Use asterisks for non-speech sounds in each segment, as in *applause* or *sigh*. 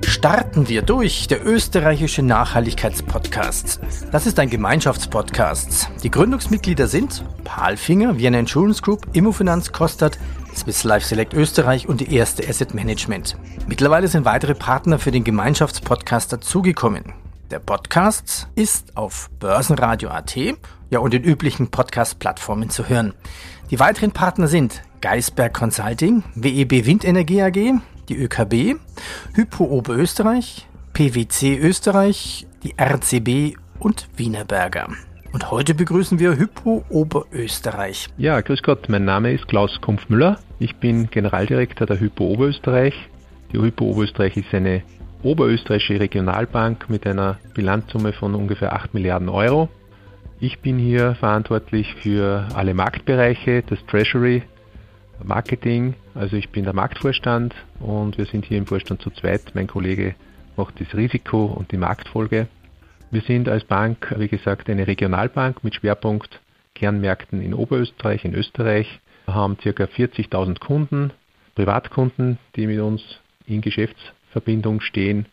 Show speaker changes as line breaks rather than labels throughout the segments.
Der starten wir durch, der österreichische Nachhaltigkeitspodcast. Das ist ein Gemeinschaftspodcast. Die Gründungsmitglieder sind Palfinger, Vienna Insurance Group, Immofinanz, Kostat, Swiss Life Select Österreich und die erste Asset Management. Mittlerweile sind weitere Partner für den Gemeinschaftspodcast dazugekommen. Der Podcast ist auf Börsenradio.at ja, und den üblichen Podcast-Plattformen zu hören. Die weiteren Partner sind Geisberg Consulting, WEB Windenergie AG, die ÖKB, Hypo Oberösterreich, PwC Österreich, die RCB und Wienerberger. Und heute begrüßen wir Hypo Oberösterreich.
Ja, grüß Gott, mein Name ist Klaus Kumpfmüller. Ich bin Generaldirektor der Hypo Oberösterreich. Die Hypo Oberösterreich ist eine oberösterreichische Regionalbank mit einer Bilanzsumme von ungefähr 8 Milliarden Euro. Ich bin hier verantwortlich für alle Marktbereiche, das Treasury, Marketing. Also ich bin der Marktvorstand und wir sind hier im Vorstand zu zweit. Mein Kollege macht das Risiko und die Marktfolge. Wir sind als Bank, wie gesagt, eine Regionalbank mit Schwerpunkt Kernmärkten in Oberösterreich, in Österreich. Wir haben ca. 40.000 Kunden, Privatkunden, die mit uns in Geschäftsverbindung stehen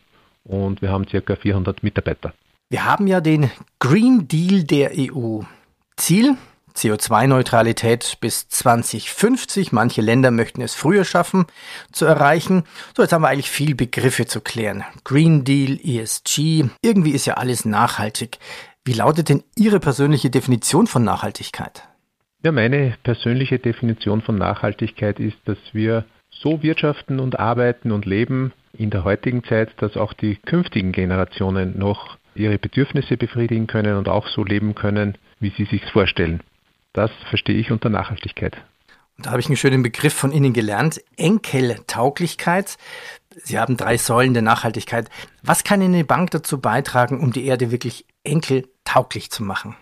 und wir haben ca. 400 Mitarbeiter.
Wir haben ja den Green Deal der EU. Ziel CO2-Neutralität bis 2050. Manche Länder möchten es früher schaffen zu erreichen. So, jetzt haben wir eigentlich viel Begriffe zu klären. Green Deal, ESG, irgendwie ist ja alles nachhaltig. Wie lautet denn Ihre persönliche Definition von Nachhaltigkeit?
Ja, meine persönliche Definition von Nachhaltigkeit ist, dass wir so wirtschaften und arbeiten und leben in der heutigen Zeit, dass auch die künftigen Generationen noch ihre Bedürfnisse befriedigen können und auch so leben können, wie sie sich vorstellen. Das verstehe ich unter Nachhaltigkeit.
Und da habe ich einen schönen Begriff von Ihnen gelernt. Enkeltauglichkeit. Sie haben drei Säulen der Nachhaltigkeit. Was kann eine Bank dazu beitragen, um die Erde wirklich enkeltauglich zu machen?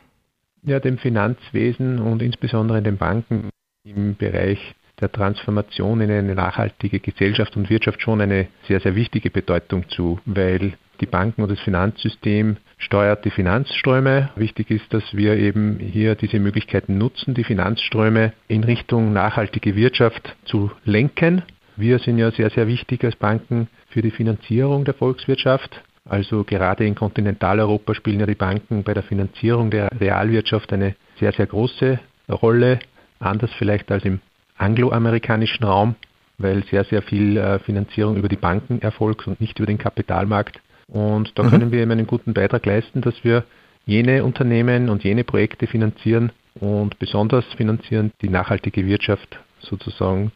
Ja, dem Finanzwesen und insbesondere den Banken im Bereich der Transformation in eine nachhaltige Gesellschaft und Wirtschaft schon eine sehr, sehr wichtige Bedeutung zu, weil die Banken und das Finanzsystem steuert die Finanzströme. Wichtig ist, dass wir eben hier diese Möglichkeiten nutzen, die Finanzströme in Richtung nachhaltige Wirtschaft zu lenken. Wir sind ja sehr, sehr wichtig als Banken für die Finanzierung der Volkswirtschaft. Also gerade in Kontinentaleuropa spielen ja die Banken bei der Finanzierung der Realwirtschaft eine sehr, sehr große Rolle. Anders vielleicht als im angloamerikanischen Raum, weil sehr, sehr viel äh, Finanzierung über die Banken erfolgt und nicht über den Kapitalmarkt. Und da mhm. können wir eben einen guten Beitrag leisten, dass wir jene Unternehmen und jene Projekte finanzieren und besonders finanzieren, die nachhaltige Wirtschaft sozusagen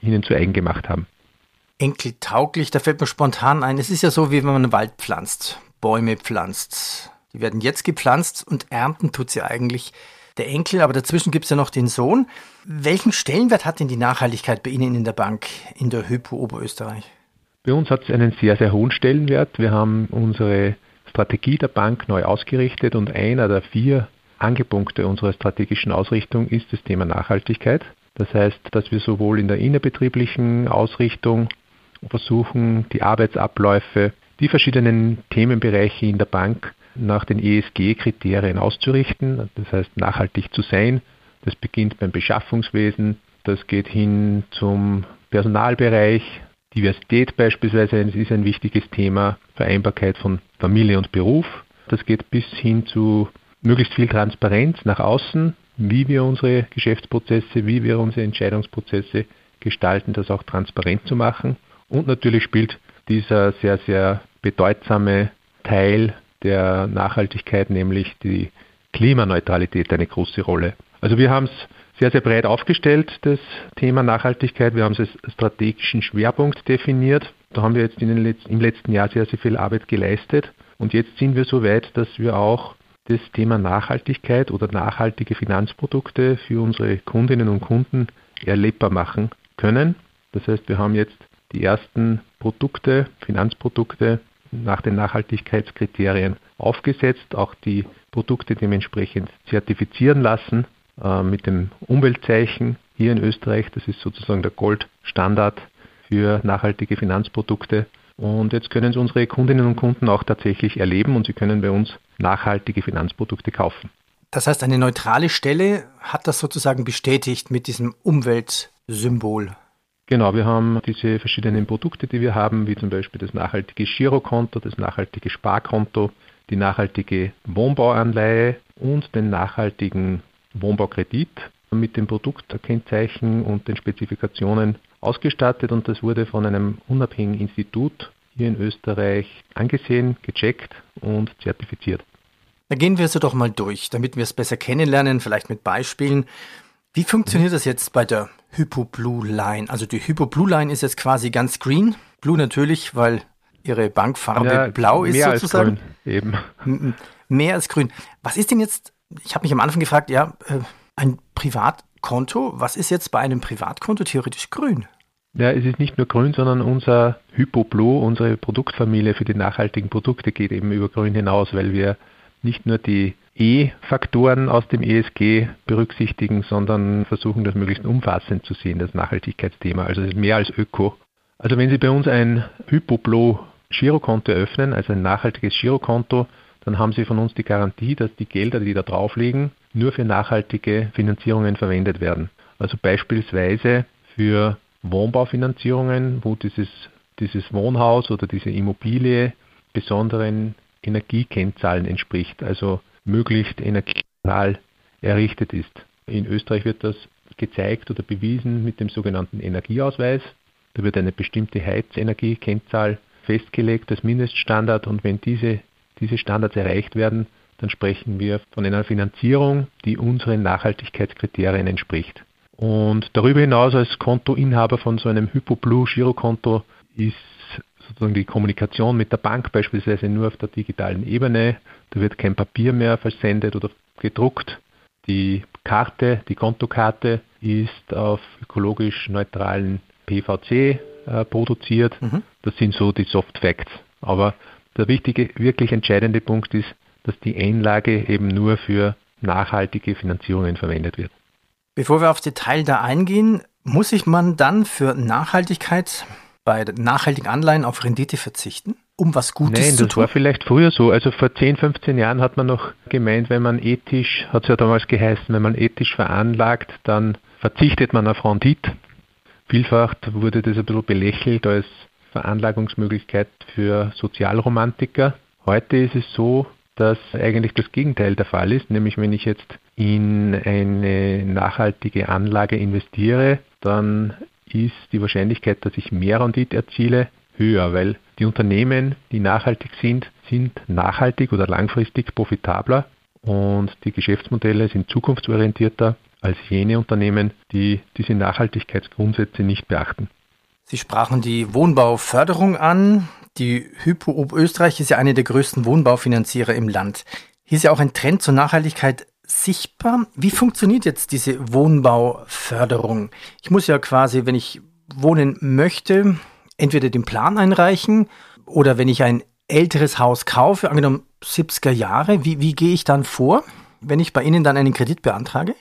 ihnen zu eigen gemacht haben.
Enkeltauglich, da fällt mir spontan ein, es ist ja so, wie wenn man einen Wald pflanzt, Bäume pflanzt. Die werden jetzt gepflanzt und ernten tut sie eigentlich der Enkel, aber dazwischen gibt es ja noch den Sohn. Welchen Stellenwert hat denn die Nachhaltigkeit bei Ihnen in der Bank in der Hypo Oberösterreich?
Bei uns hat es einen sehr, sehr hohen Stellenwert. Wir haben unsere Strategie der Bank neu ausgerichtet und einer der vier Angepunkte unserer strategischen Ausrichtung ist das Thema Nachhaltigkeit. Das heißt, dass wir sowohl in der innerbetrieblichen Ausrichtung versuchen, die Arbeitsabläufe, die verschiedenen Themenbereiche in der Bank nach den ESG-Kriterien auszurichten, das heißt nachhaltig zu sein. Das beginnt beim Beschaffungswesen, das geht hin zum Personalbereich, Diversität beispielsweise ist ein wichtiges Thema, Vereinbarkeit von Familie und Beruf. Das geht bis hin zu möglichst viel Transparenz nach außen, wie wir unsere Geschäftsprozesse, wie wir unsere Entscheidungsprozesse gestalten, das auch transparent zu machen. Und natürlich spielt dieser sehr, sehr bedeutsame Teil der Nachhaltigkeit, nämlich die Klimaneutralität, eine große Rolle. Also wir haben es sehr, sehr breit aufgestellt, das Thema Nachhaltigkeit. Wir haben es als strategischen Schwerpunkt definiert Da haben wir jetzt Letz-, im letzten Jahr sehr, sehr viel Arbeit geleistet. Und jetzt sind wir so weit, dass wir auch das Thema Nachhaltigkeit oder nachhaltige Finanzprodukte für unsere Kundinnen und Kunden erlebbar machen können. Das heißt, wir haben jetzt die ersten Produkte, Finanzprodukte nach den Nachhaltigkeitskriterien aufgesetzt, auch die Produkte dementsprechend zertifizieren lassen äh, mit dem Umweltzeichen hier in Österreich. Das ist sozusagen der Goldstandard für nachhaltige Finanzprodukte. Und jetzt können es unsere Kundinnen und Kunden auch tatsächlich erleben und sie können bei uns nachhaltige Finanzprodukte kaufen.
Das heißt, eine neutrale Stelle hat das sozusagen bestätigt mit diesem Umweltsymbol.
Genau, wir haben diese verschiedenen Produkte, die wir haben, wie zum Beispiel das nachhaltige Girokonto, das nachhaltige Sparkonto, die nachhaltige Wohnbauanleihe und den nachhaltigen Wohnbaukredit mit dem Produktkennzeichen und den Spezifikationen ausgestattet und das wurde von einem unabhängigen Institut hier in Österreich angesehen, gecheckt und zertifiziert.
Da gehen wir so doch mal durch, damit wir es besser kennenlernen, vielleicht mit Beispielen. Wie funktioniert das jetzt bei der Hypo Blue Line? Also die Hypo Blue Line ist jetzt quasi ganz green. Blue natürlich, weil ihre Bankfarbe ja, blau ist mehr sozusagen.
Als grün, eben.
Mehr als grün. Was ist denn jetzt, ich habe mich am Anfang gefragt, ja, äh, ein Privatkonto, was ist jetzt bei einem Privatkonto theoretisch grün?
Ja, es ist nicht nur grün, sondern unser Hypoblu, unsere Produktfamilie für die nachhaltigen Produkte geht eben über grün hinaus, weil wir nicht nur die E-Faktoren aus dem ESG berücksichtigen, sondern versuchen das möglichst umfassend zu sehen, das Nachhaltigkeitsthema. Also es ist mehr als Öko. Also wenn Sie bei uns ein Hypoblo Girokonto eröffnen, also ein nachhaltiges Girokonto, dann haben Sie von uns die Garantie, dass die Gelder, die da drauf liegen, nur für nachhaltige Finanzierungen verwendet werden. Also beispielsweise für Wohnbaufinanzierungen, wo dieses, dieses Wohnhaus oder diese Immobilie besonderen Energiekennzahlen entspricht, also möglichst energieneutral errichtet ist. In Österreich wird das gezeigt oder bewiesen mit dem sogenannten Energieausweis. Da wird eine bestimmte Heizenergiekennzahl festgelegt als Mindeststandard und wenn diese, diese Standards erreicht werden, dann sprechen wir von einer Finanzierung, die unseren Nachhaltigkeitskriterien entspricht. Und darüber hinaus als Kontoinhaber von so einem HypoBlue Girokonto ist sozusagen die Kommunikation mit der Bank beispielsweise nur auf der digitalen Ebene. Da wird kein Papier mehr versendet oder gedruckt. Die Karte, die Kontokarte ist auf ökologisch neutralen PVC äh, produziert. Mhm. Das sind so die Soft Facts. Aber der wichtige, wirklich entscheidende Punkt ist, dass die Einlage eben nur für nachhaltige Finanzierungen verwendet wird.
Bevor wir aufs Detail da eingehen, muss sich man dann für Nachhaltigkeit bei nachhaltigen Anleihen auf Rendite verzichten, um was Gutes
Nein,
zu
tun? Nein, das war vielleicht früher so. Also vor 10, 15 Jahren hat man noch gemeint, wenn man ethisch, hat es ja damals geheißen, wenn man ethisch veranlagt, dann verzichtet man auf Rendite. Vielfach wurde das ein bisschen belächelt als Veranlagungsmöglichkeit für Sozialromantiker. Heute ist es so, dass eigentlich das Gegenteil der Fall ist, nämlich wenn ich jetzt in eine nachhaltige Anlage investiere, dann ist die Wahrscheinlichkeit, dass ich mehr Rendite erziele, höher, weil die Unternehmen, die nachhaltig sind, sind nachhaltig oder langfristig profitabler und die Geschäftsmodelle sind zukunftsorientierter als jene Unternehmen, die diese Nachhaltigkeitsgrundsätze nicht beachten.
Sie sprachen die Wohnbauförderung an. Die Hypo Oberösterreich ist ja eine der größten Wohnbaufinanzierer im Land. Hier ist ja auch ein Trend zur Nachhaltigkeit sichtbar. Wie funktioniert jetzt diese Wohnbauförderung? Ich muss ja quasi, wenn ich wohnen möchte, entweder den Plan einreichen oder wenn ich ein älteres Haus kaufe, angenommen 70er Jahre, wie, wie gehe ich dann vor, wenn ich bei Ihnen dann einen Kredit beantrage?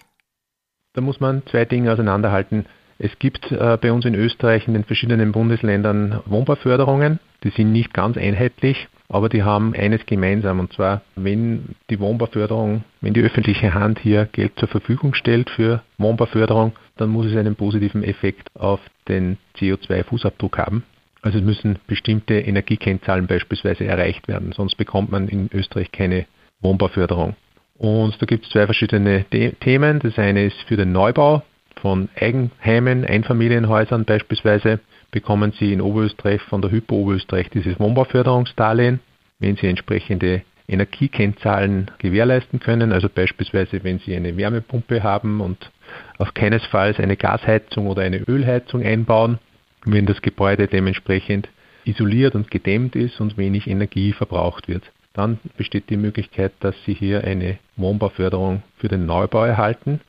Da muss man zwei Dinge auseinanderhalten. Es gibt äh, bei uns in Österreich in den verschiedenen Bundesländern Wohnbauförderungen. Die sind nicht ganz einheitlich, aber die haben eines gemeinsam. Und zwar, wenn die Wohnbauförderung, wenn die öffentliche Hand hier Geld zur Verfügung stellt für Wohnbauförderung, dann muss es einen positiven Effekt auf den CO2-Fußabdruck haben. Also es müssen bestimmte Energiekennzahlen beispielsweise erreicht werden, sonst bekommt man in Österreich keine Wohnbauförderung. Und da gibt es zwei verschiedene Themen. Das eine ist für den Neubau von Eigenheimen, Einfamilienhäusern beispielsweise, bekommen Sie in Oberösterreich von der Hypo Oberösterreich dieses Wohnbauförderungsdarlehen, wenn Sie entsprechende Energiekennzahlen gewährleisten können, also beispielsweise wenn Sie eine Wärmepumpe haben und auf keinesfalls eine Gasheizung oder eine Ölheizung einbauen, wenn das Gebäude dementsprechend isoliert und gedämmt ist und wenig Energie verbraucht wird. Dann besteht die Möglichkeit, dass Sie hier eine Wohnbauförderung für den Neubau erhalten.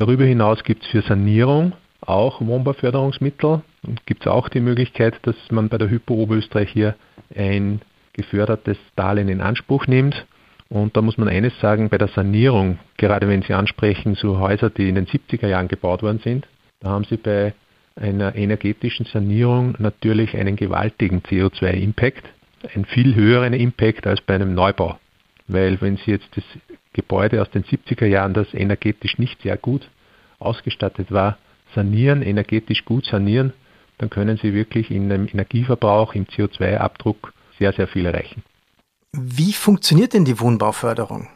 Darüber hinaus gibt es für Sanierung auch Wohnbauförderungsmittel und gibt es auch die Möglichkeit, dass man bei der Hypo Oberösterreich hier ein gefördertes Darlehen in Anspruch nimmt. Und da muss man eines sagen, bei der Sanierung, gerade wenn Sie ansprechen, so Häuser, die in den 70er Jahren gebaut worden sind, da haben Sie bei einer energetischen Sanierung natürlich einen gewaltigen CO2-Impact, einen viel höheren Impact als bei einem Neubau. Weil wenn Sie jetzt das Gebäude aus den 70er Jahren, das energetisch nicht sehr gut ausgestattet war, sanieren, energetisch gut sanieren, dann können Sie wirklich in dem Energieverbrauch, im CO2-Abdruck sehr, sehr viel erreichen.
Wie funktioniert denn die Wohnbauförderung?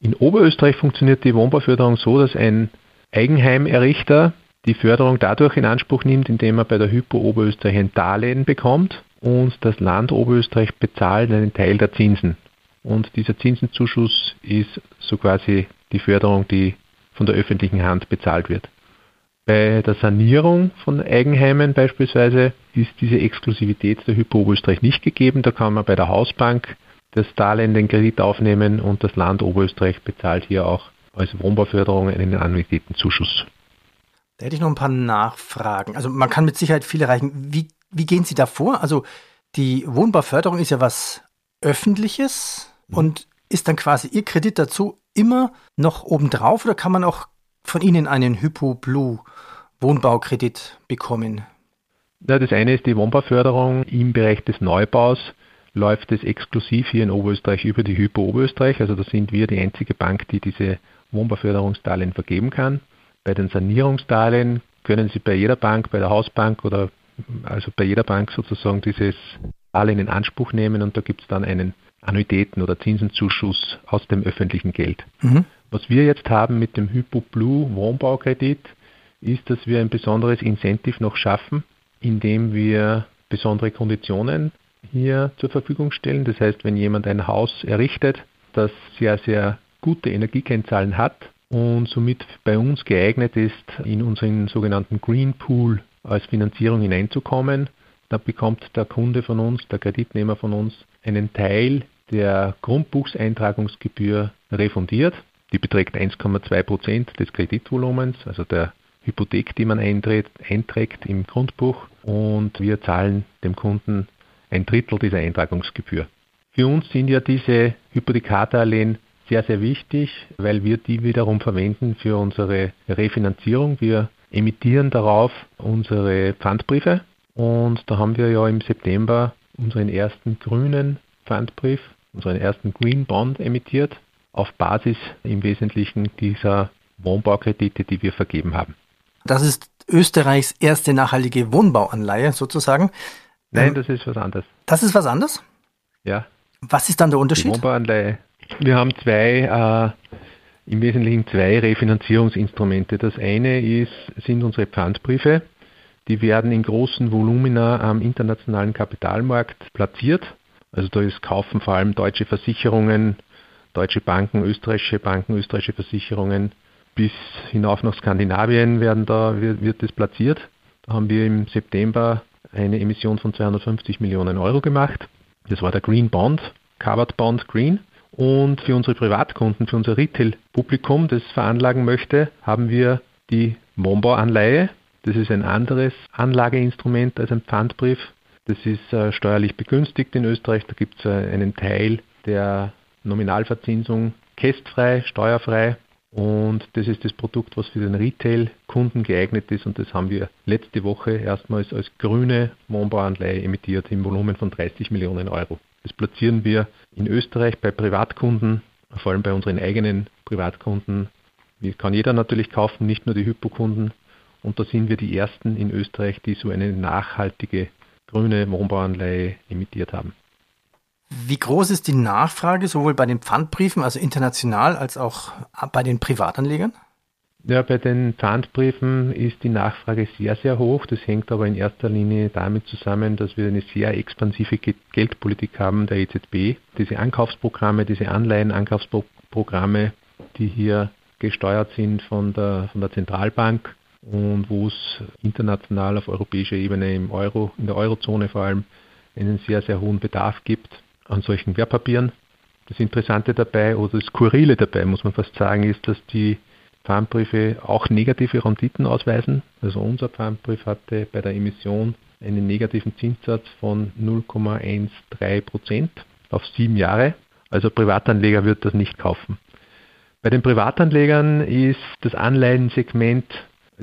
In Oberösterreich funktioniert die Wohnbauförderung so, dass ein Eigenheimerrichter die Förderung dadurch in Anspruch nimmt, indem er bei der Hypo Oberösterreich ein Darlehen bekommt und das Land Oberösterreich bezahlt einen Teil der Zinsen. Und dieser Zinsenzuschuss ist so quasi die Förderung, die von der öffentlichen Hand bezahlt wird. Bei der Sanierung von Eigenheimen beispielsweise ist diese Exklusivität der Hypo Oberösterreich nicht gegeben. Da kann man bei der Hausbank das Darlehen, den Kredit aufnehmen und das Land Oberösterreich bezahlt hier auch als Wohnbauförderung einen Annuitätenzuschuss.
Da hätte ich noch ein paar Nachfragen. Also man kann mit Sicherheit viel erreichen. Wie, wie gehen Sie da vor? Also die Wohnbauförderung ist ja was Öffentliches mhm. und ist dann quasi Ihr Kredit dazu immer noch obendrauf oder kann man auch von Ihnen einen Hypo Blue Wohnbaukredit bekommen?
Ja, das eine ist die Wohnbauförderung im Bereich des Neubaus läuft es exklusiv hier in Oberösterreich über die Hypo Oberösterreich. Also da sind wir die einzige Bank, die diese Wohnbauförderungsdarlehen vergeben kann. Bei den Sanierungsdarlehen können Sie bei jeder Bank, bei der Hausbank oder also bei jeder Bank sozusagen dieses Darlehen in Anspruch nehmen und da gibt es dann einen Annuitäten- oder Zinsenzuschuss aus dem öffentlichen Geld. Mhm. Was wir jetzt haben mit dem Hypo Blue Wohnbaukredit, ist, dass wir ein besonderes Incentive noch schaffen, indem wir besondere Konditionen hier zur Verfügung stellen. Das heißt, wenn jemand ein Haus errichtet, das sehr, sehr gute Energiekennzahlen hat und somit bei uns geeignet ist, in unseren sogenannten Green Pool als Finanzierung hineinzukommen, da bekommt der Kunde von uns, der Kreditnehmer von uns, einen Teil der Grundbuchseintragungsgebühr refundiert. Die beträgt 1,2 Prozent des Kreditvolumens, also der Hypothek, die man einträgt, einträgt im Grundbuch. Und wir zahlen dem Kunden ein Drittel dieser Eintragungsgebühr. Für uns sind ja diese Hypothekardarlehen sehr, sehr wichtig, weil wir die wiederum verwenden für unsere Refinanzierung. Wir emittieren darauf unsere Pfandbriefe und da haben wir ja im September unseren ersten grünen Pfandbrief, unseren ersten Green Bond emittiert, auf Basis im Wesentlichen dieser Wohnbaukredite, die wir vergeben haben.
Das ist Österreichs erste nachhaltige Wohnbauanleihe sozusagen.
Nein, ähm, das ist was anderes.
Das ist was anderes?
Ja.
Was ist dann der Unterschied? Die
Wohnbauanleihe wir haben zwei, äh, im Wesentlichen zwei Refinanzierungsinstrumente. Das eine ist, sind unsere Pfandbriefe. Die werden in großen Volumina am internationalen Kapitalmarkt platziert. Also da ist kaufen vor allem deutsche Versicherungen, deutsche Banken, österreichische Banken, österreichische Versicherungen bis hinauf nach Skandinavien werden da, wird, wird das platziert. Da haben wir im September eine Emission von 250 Millionen Euro gemacht. Das war der Green Bond, Covered Bond Green. Und für unsere Privatkunden, für unser Retail-Publikum, das veranlagen möchte, haben wir die Wohnbauanleihe. Das ist ein anderes Anlageinstrument als ein Pfandbrief. Das ist äh, steuerlich begünstigt in Österreich. Da gibt es äh, einen Teil der Nominalverzinsung kästfrei, steuerfrei. Und das ist das Produkt, was für den Retail-Kunden geeignet ist. Und das haben wir letzte Woche erstmals als grüne Wohnbauanleihe emittiert im Volumen von 30 Millionen Euro. Das platzieren wir in Österreich bei Privatkunden, vor allem bei unseren eigenen Privatkunden. Die kann jeder natürlich kaufen, nicht nur die Hypokunden. Und da sind wir die Ersten in Österreich, die so eine nachhaltige grüne Wohnbauanleihe emittiert haben.
Wie groß ist die Nachfrage sowohl bei den Pfandbriefen, also international, als auch bei den Privatanlegern?
Ja, bei den Pfandbriefen ist die Nachfrage sehr, sehr hoch. Das hängt aber in erster Linie damit zusammen, dass wir eine sehr expansive Geldpolitik haben der EZB. Diese Ankaufsprogramme, diese Anleihenankaufsprogramme, die hier gesteuert sind von der, von der Zentralbank und wo es international auf europäischer Ebene im Euro, in der Eurozone vor allem einen sehr, sehr hohen Bedarf gibt an solchen Wertpapieren. Das Interessante dabei oder das Skurrile dabei, muss man fast sagen, ist, dass die Pfandbriefe auch negative Renditen ausweisen. Also unser Pfandbrief hatte bei der Emission einen negativen Zinssatz von 0,13 Prozent auf sieben Jahre. Also Privatanleger wird das nicht kaufen. Bei den Privatanlegern ist das Anleihensegment,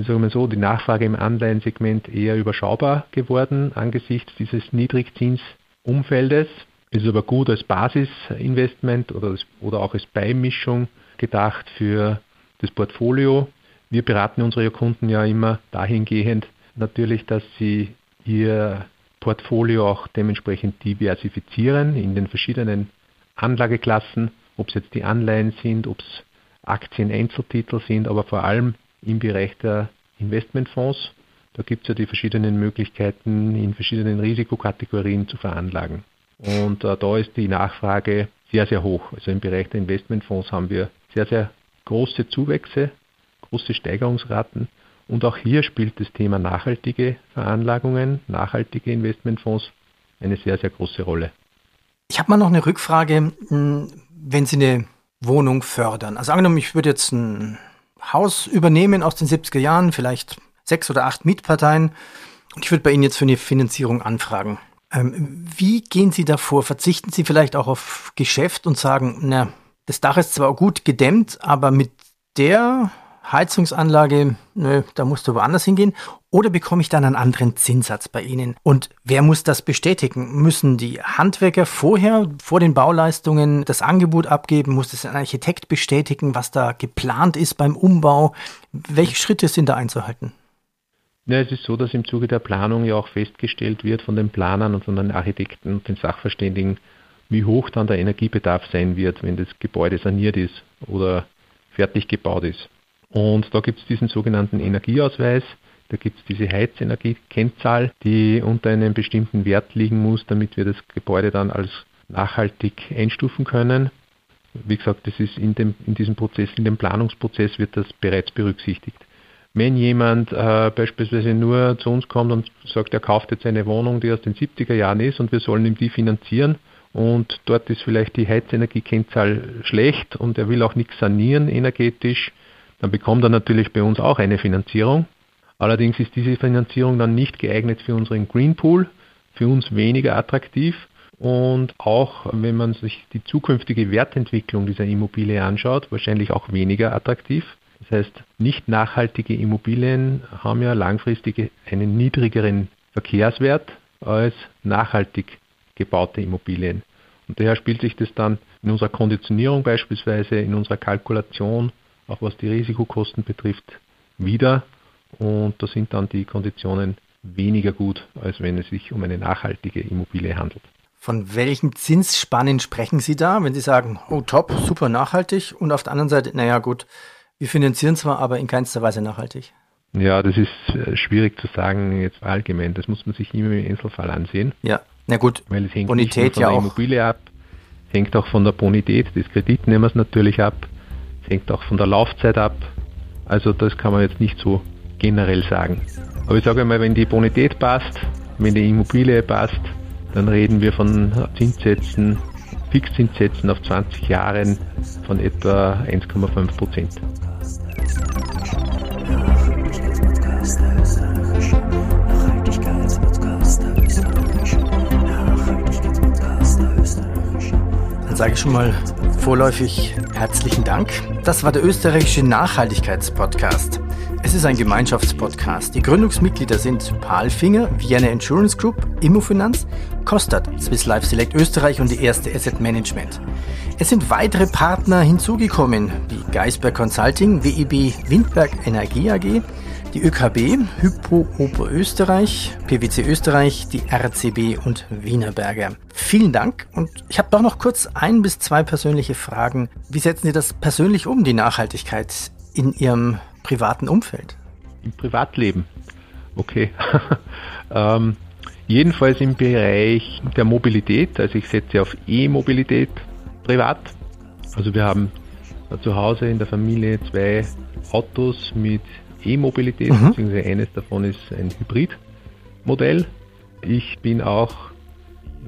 sagen wir so, die Nachfrage im Anleihensegment eher überschaubar geworden angesichts dieses Niedrigzinsumfeldes. Ist aber gut als Basisinvestment oder, oder auch als Beimischung gedacht für das Portfolio. Wir beraten unsere Kunden ja immer dahingehend natürlich, dass sie ihr Portfolio auch dementsprechend diversifizieren in den verschiedenen Anlageklassen, ob es jetzt die Anleihen sind, ob es Aktien-Einzeltitel sind, aber vor allem im Bereich der Investmentfonds. Da gibt es ja die verschiedenen Möglichkeiten, in verschiedenen Risikokategorien zu veranlagen. Und äh, da ist die Nachfrage sehr, sehr hoch. Also im Bereich der Investmentfonds haben wir sehr, sehr große Zuwächse, große Steigerungsraten. Und auch hier spielt das Thema nachhaltige Veranlagungen, nachhaltige Investmentfonds eine sehr, sehr große Rolle.
Ich habe mal noch eine Rückfrage, hm, wenn Sie eine Wohnung fördern. Also angenommen, ich würde jetzt ein Haus übernehmen aus den 70er Jahren, vielleicht sechs oder acht Mietparteien und ich würde bei Ihnen jetzt für eine Finanzierung anfragen. Ähm, wie gehen Sie davor? Verzichten Sie vielleicht auch auf Geschäft und sagen, na, das Dach ist zwar gut gedämmt, aber mit der Heizungsanlage, nö, da musst du woanders hingehen. Oder bekomme ich dann einen anderen Zinssatz bei Ihnen? Und wer muss das bestätigen? Müssen die Handwerker vorher, vor den Bauleistungen, das Angebot abgeben? Muss das ein Architekt bestätigen, was da geplant ist beim Umbau? Welche Schritte sind da einzuhalten?
Ja, es ist so, dass im Zuge der Planung ja auch festgestellt wird von den Planern und von den Architekten und den Sachverständigen, wie hoch dann der Energiebedarf sein wird, wenn das Gebäude saniert ist oder fertig gebaut ist. Und da gibt es diesen sogenannten Energieausweis. Da gibt es diese Heizenergiekennzahl, die unter einem bestimmten Wert liegen muss, damit wir das Gebäude dann als nachhaltig einstufen können. Wie gesagt, das ist in, dem, in diesem Prozess, in dem Planungsprozess wird das bereits berücksichtigt. Wenn jemand äh, beispielsweise nur zu uns kommt und sagt, er kauft jetzt eine Wohnung, die aus den 70er Jahren ist und wir sollen ihm die finanzieren und dort ist vielleicht die Heizenergiekennzahl schlecht und er will auch nichts sanieren energetisch, dann bekommt er natürlich bei uns auch eine Finanzierung. Allerdings ist diese Finanzierung dann nicht geeignet für unseren Green Pool, für uns weniger attraktiv. Und auch wenn man sich die zukünftige Wertentwicklung dieser Immobilie anschaut, wahrscheinlich auch weniger attraktiv. Das heißt, nicht nachhaltige Immobilien haben ja langfristig einen niedrigeren Verkehrswert als nachhaltig gebaute Immobilien. Und daher spielt sich das dann in unserer Konditionierung beispielsweise, in unserer Kalkulation auch was die Risikokosten betrifft, wieder. Und da sind dann die Konditionen weniger gut, als wenn es sich um eine nachhaltige Immobilie handelt.
Von welchen Zinsspannen sprechen Sie da, wenn Sie sagen, oh top, super nachhaltig und auf der anderen Seite, naja gut, wir finanzieren zwar, aber in keinster Weise nachhaltig?
Ja, das ist äh, schwierig zu sagen jetzt allgemein. Das muss man sich immer im Einzelfall ansehen.
Ja, na gut,
Weil es hängt Bonität nicht nur von ja der Immobilie ab, hängt auch von der Bonität des Kreditnehmers natürlich ab hängt auch von der Laufzeit ab. Also das kann man jetzt nicht so generell sagen. Aber ich sage einmal, wenn die Bonität passt, wenn die Immobilie passt, dann reden wir von Zinssätzen, Fixzinssätzen auf 20 Jahren von etwa 1,5 Prozent.
Dann sage ich schon mal vorläufig herzlichen Dank. Das war der österreichische Nachhaltigkeitspodcast. Es ist ein Gemeinschaftspodcast. Die Gründungsmitglieder sind Palfinger, Vienna Insurance Group, Immofinanz, Kostat, Swiss Life Select Österreich und die erste Asset Management. Es sind weitere Partner hinzugekommen, wie Geisberg Consulting, WEB Windberg Energie AG, die ÖKB, Hypo Oberösterreich, PwC Österreich, die RCB und Wienerberger. Vielen Dank und ich habe doch noch kurz ein bis zwei persönliche Fragen. Wie setzen Sie das persönlich um, die Nachhaltigkeit in Ihrem privaten Umfeld?
Im Privatleben. Okay. *laughs* ähm, jedenfalls im Bereich der Mobilität. Also ich setze auf E-Mobilität privat. Also wir haben zu Hause in der Familie zwei Autos mit E-Mobilität, mhm. beziehungsweise eines davon ist ein Hybridmodell. Ich bin auch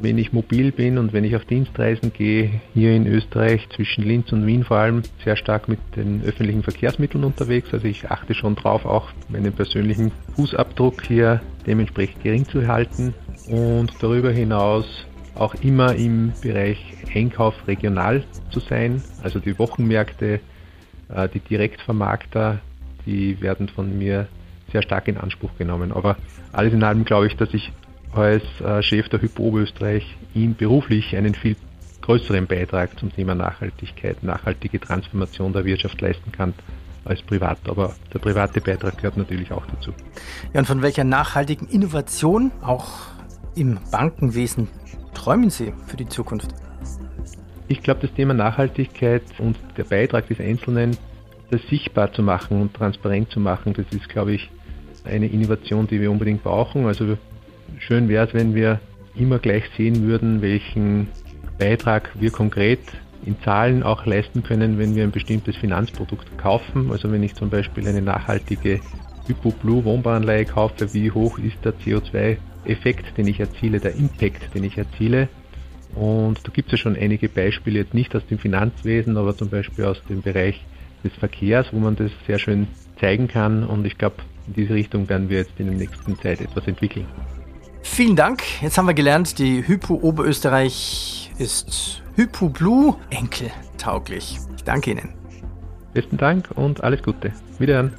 wenn ich mobil bin und wenn ich auf Dienstreisen gehe, hier in Österreich zwischen Linz und Wien vor allem sehr stark mit den öffentlichen Verkehrsmitteln unterwegs. Also ich achte schon drauf, auch meinen persönlichen Fußabdruck hier dementsprechend gering zu halten und darüber hinaus auch immer im Bereich Einkauf regional zu sein. Also die Wochenmärkte, äh, die Direktvermarkter, die werden von mir sehr stark in Anspruch genommen. Aber alles in allem glaube ich, dass ich als äh, Chef der Hypo Österreich ihm beruflich einen viel größeren Beitrag zum Thema Nachhaltigkeit, nachhaltige Transformation der Wirtschaft leisten kann als privat. Aber der private Beitrag gehört natürlich auch dazu.
Ja, und von welcher nachhaltigen Innovation auch im Bankenwesen träumen Sie für die Zukunft?
Ich glaube, das Thema Nachhaltigkeit und der Beitrag des Einzelnen, das sichtbar zu machen und transparent zu machen, das ist, glaube ich, eine Innovation, die wir unbedingt brauchen. Also schön wäre es, wenn wir immer gleich sehen würden, welchen Beitrag wir konkret in Zahlen auch leisten können, wenn wir ein bestimmtes Finanzprodukt kaufen. Also wenn ich zum Beispiel eine nachhaltige Hypo-Blue Wohnbauanleihe kaufe, wie hoch ist der CO2-Effekt, den ich erziele, der Impact, den ich erziele. Und da gibt es ja schon einige Beispiele, jetzt nicht aus dem Finanzwesen, aber zum Beispiel aus dem Bereich des Verkehrs, wo man das sehr schön zeigen kann. Und ich glaube, in diese Richtung werden wir jetzt in der nächsten Zeit etwas entwickeln.
Vielen Dank. Jetzt haben wir gelernt, die Hypo Oberösterreich ist Hypo Blue enkeltauglich. Ich danke Ihnen.
Besten Dank und alles Gute. Wiederhören.